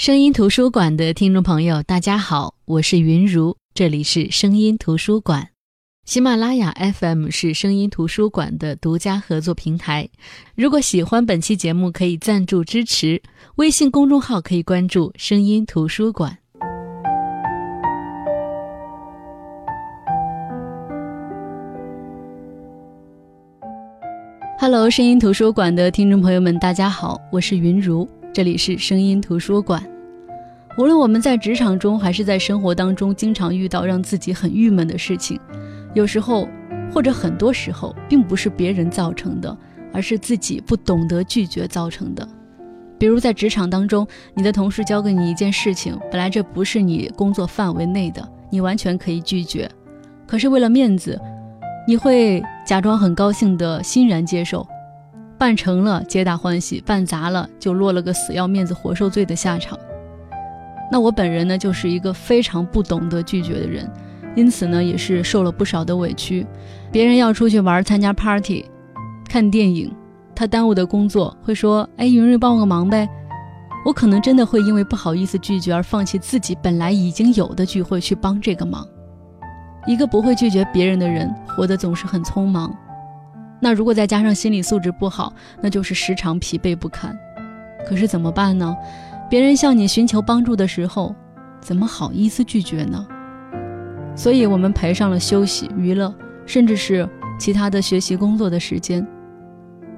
声音图书馆的听众朋友，大家好，我是云如，这里是声音图书馆。喜马拉雅 FM 是声音图书馆的独家合作平台。如果喜欢本期节目，可以赞助支持。微信公众号可以关注“声音图书馆”。Hello，声音图书馆的听众朋友们，大家好，我是云如。这里是声音图书馆。无论我们在职场中还是在生活当中，经常遇到让自己很郁闷的事情，有时候或者很多时候，并不是别人造成的，而是自己不懂得拒绝造成的。比如在职场当中，你的同事交给你一件事情，本来这不是你工作范围内的，你完全可以拒绝，可是为了面子，你会假装很高兴的欣然接受。办成了，皆大欢喜；办砸了，就落了个死要面子活受罪的下场。那我本人呢，就是一个非常不懂得拒绝的人，因此呢，也是受了不少的委屈。别人要出去玩、参加 party、看电影，他耽误的工作，会说：“哎，云瑞，帮我个忙呗。”我可能真的会因为不好意思拒绝而放弃自己本来已经有的聚会去帮这个忙。一个不会拒绝别人的人，活得总是很匆忙。那如果再加上心理素质不好，那就是时常疲惫不堪。可是怎么办呢？别人向你寻求帮助的时候，怎么好意思拒绝呢？所以我们赔上了休息、娱乐，甚至是其他的学习、工作的时间。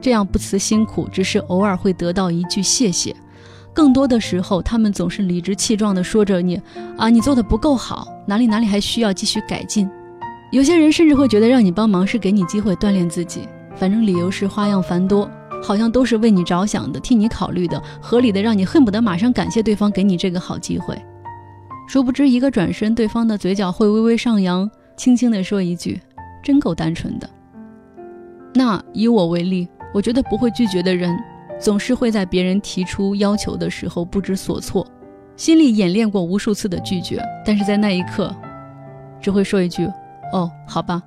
这样不辞辛苦，只是偶尔会得到一句谢谢。更多的时候，他们总是理直气壮地说着你啊，你做的不够好，哪里哪里还需要继续改进。有些人甚至会觉得让你帮忙是给你机会锻炼自己，反正理由是花样繁多，好像都是为你着想的，替你考虑的，合理的让你恨不得马上感谢对方给你这个好机会。殊不知一个转身，对方的嘴角会微微上扬，轻轻地说一句：“真够单纯的。”那以我为例，我觉得不会拒绝的人，总是会在别人提出要求的时候不知所措，心里演练过无数次的拒绝，但是在那一刻，只会说一句。哦，好吧，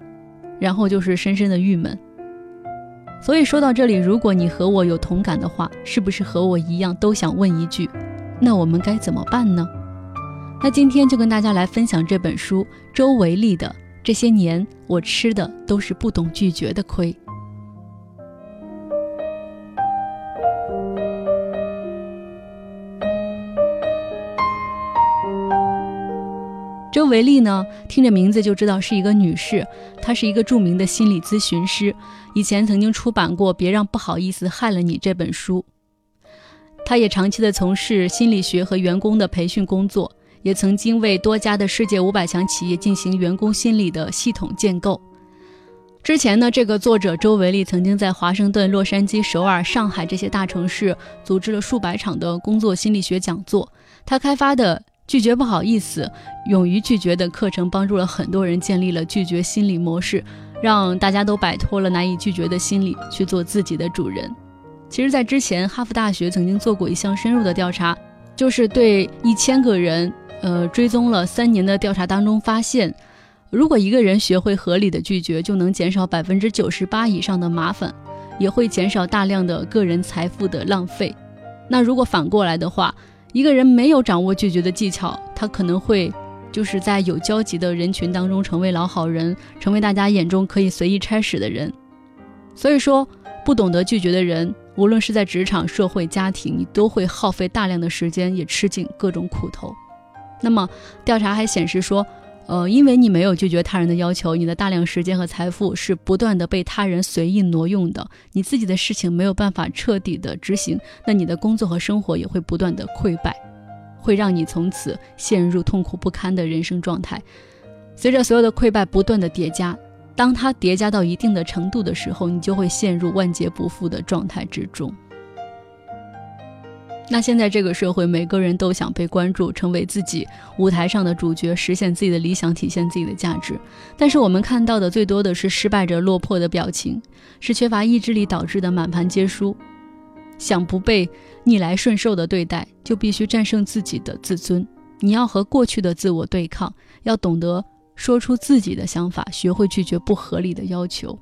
然后就是深深的郁闷。所以说到这里，如果你和我有同感的话，是不是和我一样都想问一句：那我们该怎么办呢？那今天就跟大家来分享这本书周维利的《这些年我吃的都是不懂拒绝的亏》。周维利呢，听着名字就知道是一个女士。她是一个著名的心理咨询师，以前曾经出版过《别让不好意思害了你》这本书。她也长期的从事心理学和员工的培训工作，也曾经为多家的世界五百强企业进行员工心理的系统建构。之前呢，这个作者周维利曾经在华盛顿、洛杉矶、首尔、上海这些大城市组织了数百场的工作心理学讲座。他开发的。拒绝不好意思，勇于拒绝的课程帮助了很多人建立了拒绝心理模式，让大家都摆脱了难以拒绝的心理，去做自己的主人。其实，在之前，哈佛大学曾经做过一项深入的调查，就是对一千个人，呃，追踪了三年的调查当中发现，如果一个人学会合理的拒绝，就能减少百分之九十八以上的麻烦，也会减少大量的个人财富的浪费。那如果反过来的话，一个人没有掌握拒绝的技巧，他可能会就是在有交集的人群当中成为老好人，成为大家眼中可以随意差使的人。所以说，不懂得拒绝的人，无论是在职场、社会、家庭，你都会耗费大量的时间，也吃尽各种苦头。那么，调查还显示说。呃，因为你没有拒绝他人的要求，你的大量时间和财富是不断的被他人随意挪用的，你自己的事情没有办法彻底的执行，那你的工作和生活也会不断的溃败，会让你从此陷入痛苦不堪的人生状态。随着所有的溃败不断的叠加，当它叠加到一定的程度的时候，你就会陷入万劫不复的状态之中。那现在这个社会，每个人都想被关注，成为自己舞台上的主角，实现自己的理想，体现自己的价值。但是我们看到的最多的是失败者落魄的表情，是缺乏意志力导致的满盘皆输。想不被逆来顺受的对待，就必须战胜自己的自尊。你要和过去的自我对抗，要懂得说出自己的想法，学会拒绝不合理的要求。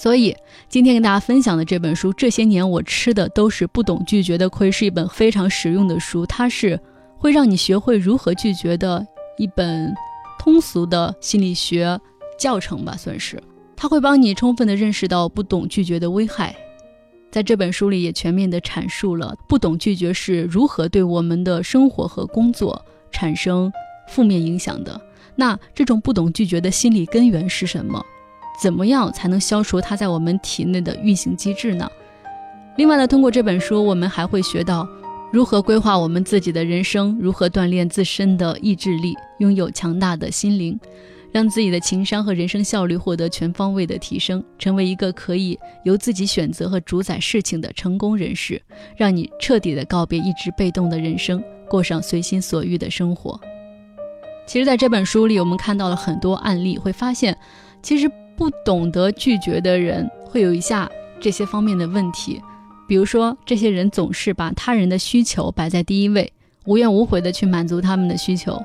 所以今天跟大家分享的这本书，这些年我吃的都是不懂拒绝的亏，是一本非常实用的书。它是会让你学会如何拒绝的一本通俗的心理学教程吧，算是。它会帮你充分的认识到不懂拒绝的危害。在这本书里也全面的阐述了不懂拒绝是如何对我们的生活和工作产生负面影响的。那这种不懂拒绝的心理根源是什么？怎么样才能消除它在我们体内的运行机制呢？另外呢，通过这本书，我们还会学到如何规划我们自己的人生，如何锻炼自身的意志力，拥有强大的心灵，让自己的情商和人生效率获得全方位的提升，成为一个可以由自己选择和主宰事情的成功人士，让你彻底的告别一直被动的人生，过上随心所欲的生活。其实，在这本书里，我们看到了很多案例，会发现，其实。不懂得拒绝的人会有以下这些方面的问题，比如说，这些人总是把他人的需求摆在第一位，无怨无悔的去满足他们的需求，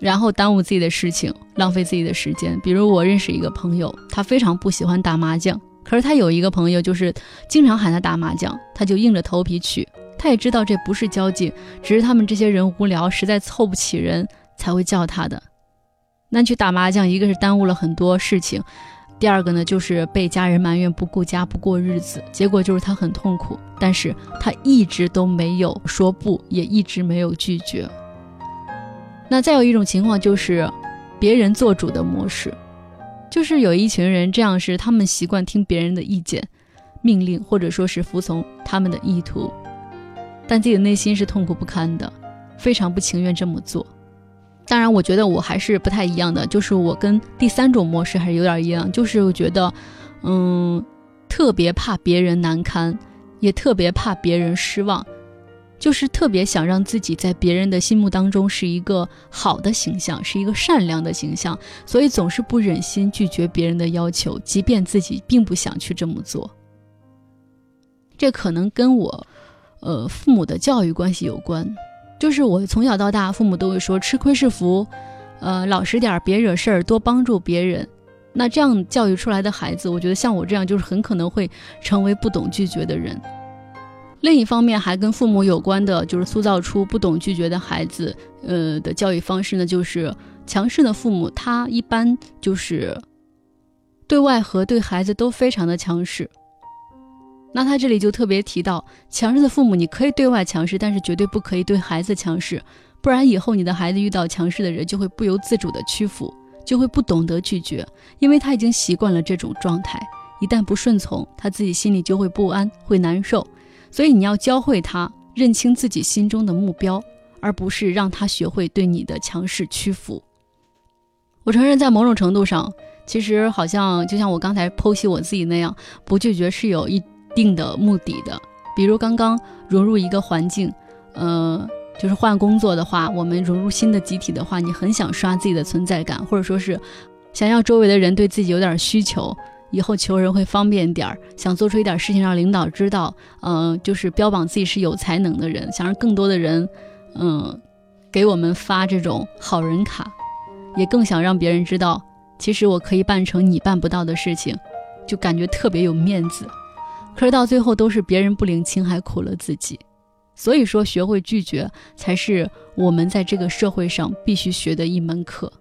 然后耽误自己的事情，浪费自己的时间。比如我认识一个朋友，他非常不喜欢打麻将，可是他有一个朋友就是经常喊他打麻将，他就硬着头皮去。他也知道这不是交际，只是他们这些人无聊，实在凑不起人才会叫他的。那去打麻将，一个是耽误了很多事情，第二个呢就是被家人埋怨不顾家不过日子，结果就是他很痛苦，但是他一直都没有说不，也一直没有拒绝。那再有一种情况就是别人做主的模式，就是有一群人这样是他们习惯听别人的意见、命令，或者说是服从他们的意图，但自己的内心是痛苦不堪的，非常不情愿这么做。当然，我觉得我还是不太一样的，就是我跟第三种模式还是有点一样，就是我觉得，嗯，特别怕别人难堪，也特别怕别人失望，就是特别想让自己在别人的心目当中是一个好的形象，是一个善良的形象，所以总是不忍心拒绝别人的要求，即便自己并不想去这么做。这可能跟我，呃，父母的教育关系有关。就是我从小到大，父母都会说吃亏是福，呃，老实点儿，别惹事儿，多帮助别人。那这样教育出来的孩子，我觉得像我这样，就是很可能会成为不懂拒绝的人。另一方面，还跟父母有关的，就是塑造出不懂拒绝的孩子，呃的教育方式呢，就是强势的父母，他一般就是对外和对孩子都非常的强势。那他这里就特别提到，强势的父母，你可以对外强势，但是绝对不可以对孩子强势，不然以后你的孩子遇到强势的人，就会不由自主的屈服，就会不懂得拒绝，因为他已经习惯了这种状态，一旦不顺从，他自己心里就会不安，会难受。所以你要教会他认清自己心中的目标，而不是让他学会对你的强势屈服。我承认，在某种程度上，其实好像就像我刚才剖析我自己那样，不拒绝是有一。定的目的的，比如刚刚融入一个环境，呃，就是换工作的话，我们融入新的集体的话，你很想刷自己的存在感，或者说是想要周围的人对自己有点需求，以后求人会方便点儿，想做出一点事情让领导知道，嗯，就是标榜自己是有才能的人，想让更多的人，嗯，给我们发这种好人卡，也更想让别人知道，其实我可以办成你办不到的事情，就感觉特别有面子。可是到最后都是别人不领情，还苦了自己。所以说，学会拒绝才是我们在这个社会上必须学的一门课。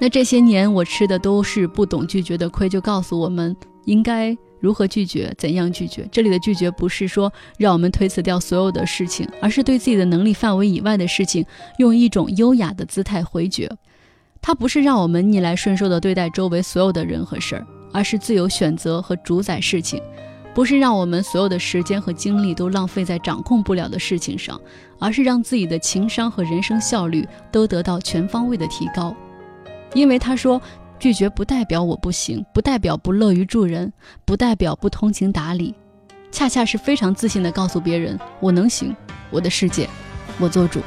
那这些年我吃的都是不懂拒绝的亏，就告诉我们应该如何拒绝，怎样拒绝。这里的拒绝不是说让我们推辞掉所有的事情，而是对自己的能力范围以外的事情，用一种优雅的姿态回绝。它不是让我们逆来顺受的对待周围所有的人和事儿，而是自由选择和主宰事情。不是让我们所有的时间和精力都浪费在掌控不了的事情上，而是让自己的情商和人生效率都得到全方位的提高。因为他说，拒绝不代表我不行，不代表不乐于助人，不代表不通情达理，恰恰是非常自信的告诉别人，我能行，我的世界，我做主。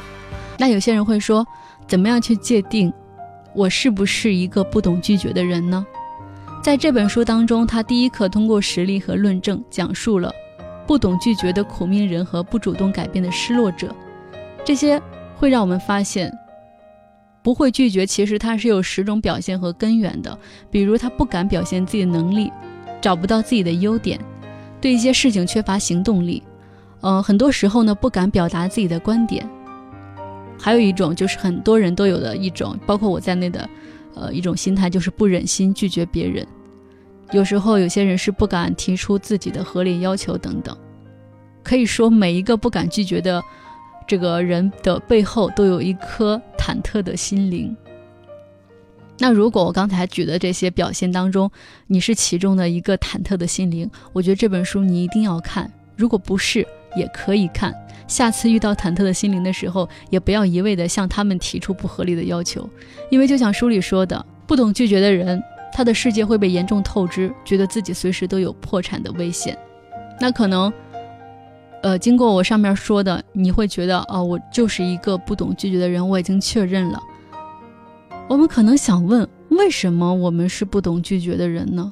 那有些人会说，怎么样去界定我是不是一个不懂拒绝的人呢？在这本书当中，他第一课通过实例和论证讲述了不懂拒绝的苦命人和不主动改变的失落者，这些会让我们发现，不会拒绝，其实它是有十种表现和根源的。比如他不敢表现自己的能力，找不到自己的优点，对一些事情缺乏行动力，呃，很多时候呢不敢表达自己的观点。还有一种就是很多人都有的一种，包括我在内的，呃，一种心态就是不忍心拒绝别人。有时候有些人是不敢提出自己的合理要求等等。可以说，每一个不敢拒绝的这个人的背后，都有一颗忐忑的心灵。那如果我刚才举的这些表现当中，你是其中的一个忐忑的心灵，我觉得这本书你一定要看。如果不是，也可以看。下次遇到忐忑的心灵的时候，也不要一味的向他们提出不合理的要求，因为就像书里说的，不懂拒绝的人，他的世界会被严重透支，觉得自己随时都有破产的危险。那可能。呃，经过我上面说的，你会觉得哦，我就是一个不懂拒绝的人，我已经确认了。我们可能想问，为什么我们是不懂拒绝的人呢？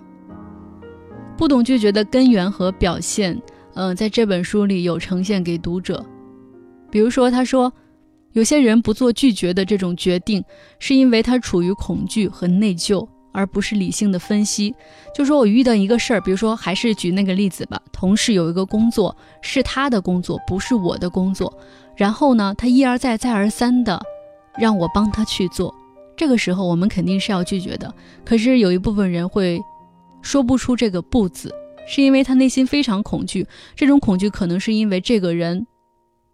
不懂拒绝的根源和表现，嗯，在这本书里有呈现给读者。比如说，他说，有些人不做拒绝的这种决定，是因为他处于恐惧和内疚。而不是理性的分析，就说我遇到一个事儿，比如说还是举那个例子吧，同事有一个工作是他的工作，不是我的工作，然后呢，他一而再再而三的让我帮他去做，这个时候我们肯定是要拒绝的。可是有一部分人会说不出这个不字，是因为他内心非常恐惧，这种恐惧可能是因为这个人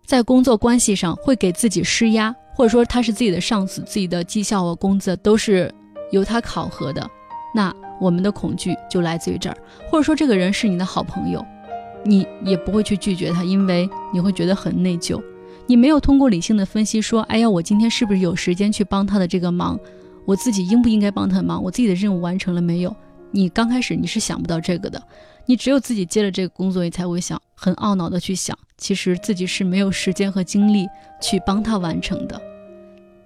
在工作关系上会给自己施压，或者说他是自己的上司，自己的绩效和工资都是。由他考核的，那我们的恐惧就来自于这儿，或者说这个人是你的好朋友，你也不会去拒绝他，因为你会觉得很内疚。你没有通过理性的分析说，哎呀，我今天是不是有时间去帮他的这个忙？我自己应不应该帮他忙？我自己的任务完成了没有？你刚开始你是想不到这个的，你只有自己接了这个工作，你才会想，很懊恼的去想，其实自己是没有时间和精力去帮他完成的。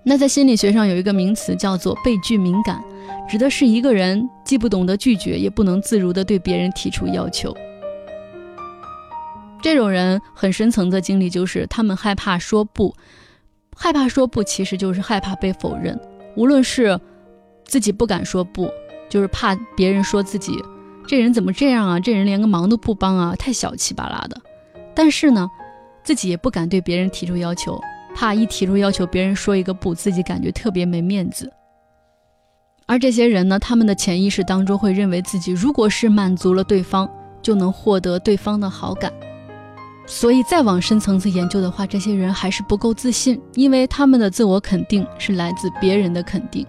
那在心理学上有一个名词叫做被拒敏感，指的是一个人既不懂得拒绝，也不能自如的对别人提出要求。这种人很深层的经历就是他们害怕说不，害怕说不其实就是害怕被否认。无论是自己不敢说不，就是怕别人说自己这人怎么这样啊，这人连个忙都不帮啊，太小气巴拉的。但是呢，自己也不敢对别人提出要求。怕一提出要求，别人说一个不，自己感觉特别没面子。而这些人呢，他们的潜意识当中会认为自己如果是满足了对方，就能获得对方的好感。所以再往深层次研究的话，这些人还是不够自信，因为他们的自我肯定是来自别人的肯定。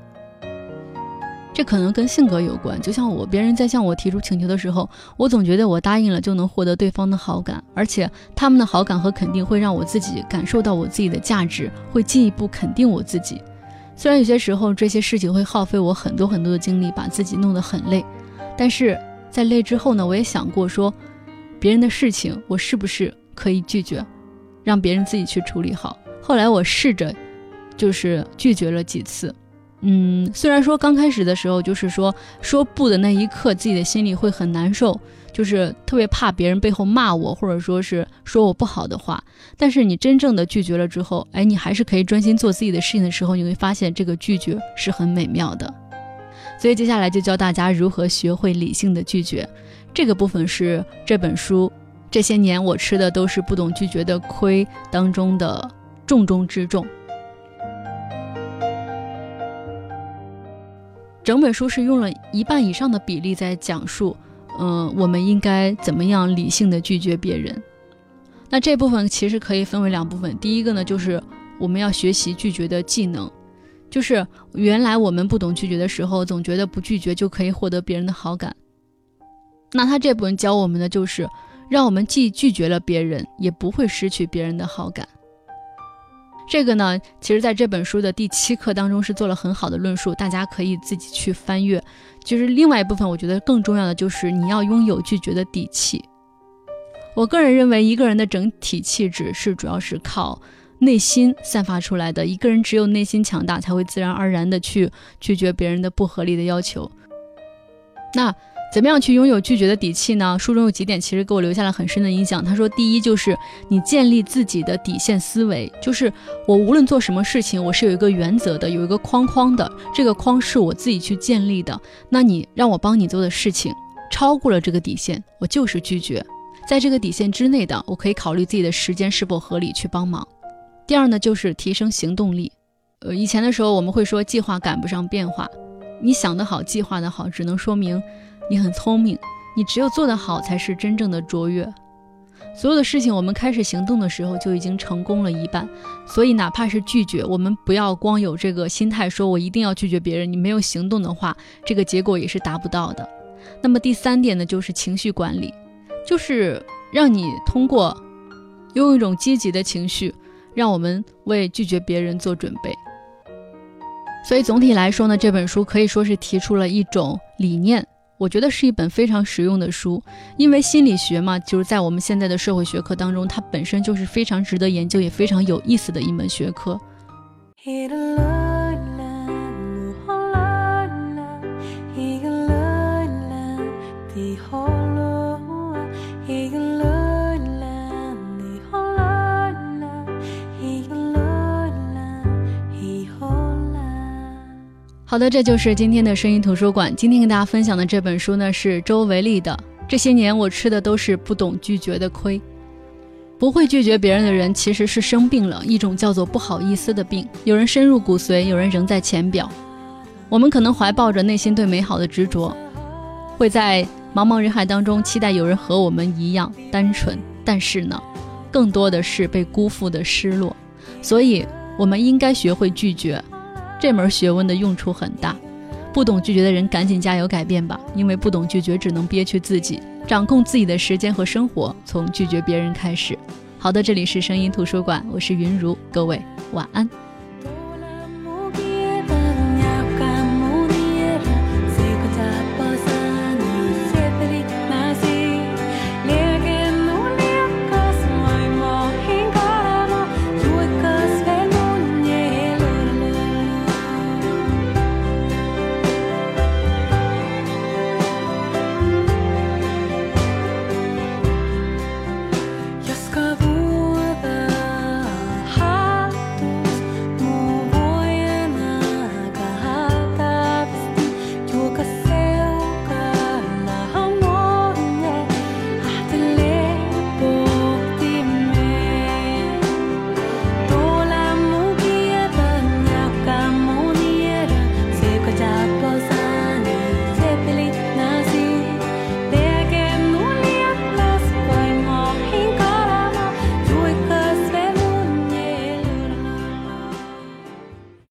这可能跟性格有关，就像我，别人在向我提出请求的时候，我总觉得我答应了就能获得对方的好感，而且他们的好感和肯定会让我自己感受到我自己的价值，会进一步肯定我自己。虽然有些时候这些事情会耗费我很多很多的精力，把自己弄得很累，但是在累之后呢，我也想过说，别人的事情我是不是可以拒绝，让别人自己去处理好。后来我试着，就是拒绝了几次。嗯，虽然说刚开始的时候，就是说说不的那一刻，自己的心里会很难受，就是特别怕别人背后骂我，或者说是说我不好的话。但是你真正的拒绝了之后，哎，你还是可以专心做自己的事情的时候，你会发现这个拒绝是很美妙的。所以接下来就教大家如何学会理性的拒绝，这个部分是这本书这些年我吃的都是不懂拒绝的亏当中的重中之重。整本书是用了一半以上的比例在讲述，嗯，我们应该怎么样理性的拒绝别人。那这部分其实可以分为两部分，第一个呢，就是我们要学习拒绝的技能，就是原来我们不懂拒绝的时候，总觉得不拒绝就可以获得别人的好感。那他这部分教我们的就是，让我们既拒绝了别人，也不会失去别人的好感。这个呢，其实在这本书的第七课当中是做了很好的论述，大家可以自己去翻阅。其实另外一部分，我觉得更重要的就是你要拥有拒绝的底气。我个人认为，一个人的整体气质是主要是靠内心散发出来的。一个人只有内心强大，才会自然而然的去拒绝别人的不合理的要求。那怎么样去拥有拒绝的底气呢？书中有几点其实给我留下了很深的印象。他说，第一就是你建立自己的底线思维，就是我无论做什么事情，我是有一个原则的，有一个框框的，这个框是我自己去建立的。那你让我帮你做的事情超过了这个底线，我就是拒绝。在这个底线之内的，我可以考虑自己的时间是否合理去帮忙。第二呢，就是提升行动力。呃，以前的时候我们会说计划赶不上变化，你想得好，计划的好，只能说明。你很聪明，你只有做得好才是真正的卓越。所有的事情，我们开始行动的时候就已经成功了一半。所以，哪怕是拒绝，我们不要光有这个心态，说我一定要拒绝别人。你没有行动的话，这个结果也是达不到的。那么第三点呢，就是情绪管理，就是让你通过用一种积极的情绪，让我们为拒绝别人做准备。所以总体来说呢，这本书可以说是提出了一种理念。我觉得是一本非常实用的书，因为心理学嘛，就是在我们现在的社会学科当中，它本身就是非常值得研究，也非常有意思的一门学科。好的，这就是今天的声音图书馆。今天跟大家分享的这本书呢，是周维利的。这些年我吃的都是不懂拒绝的亏。不会拒绝别人的人，其实是生病了，一种叫做不好意思的病。有人深入骨髓，有人仍在浅表。我们可能怀抱着内心对美好的执着，会在茫茫人海当中期待有人和我们一样单纯。但是呢，更多的是被辜负的失落。所以，我们应该学会拒绝。这门学问的用处很大，不懂拒绝的人赶紧加油改变吧，因为不懂拒绝只能憋屈自己。掌控自己的时间和生活，从拒绝别人开始。好的，这里是声音图书馆，我是云如，各位晚安。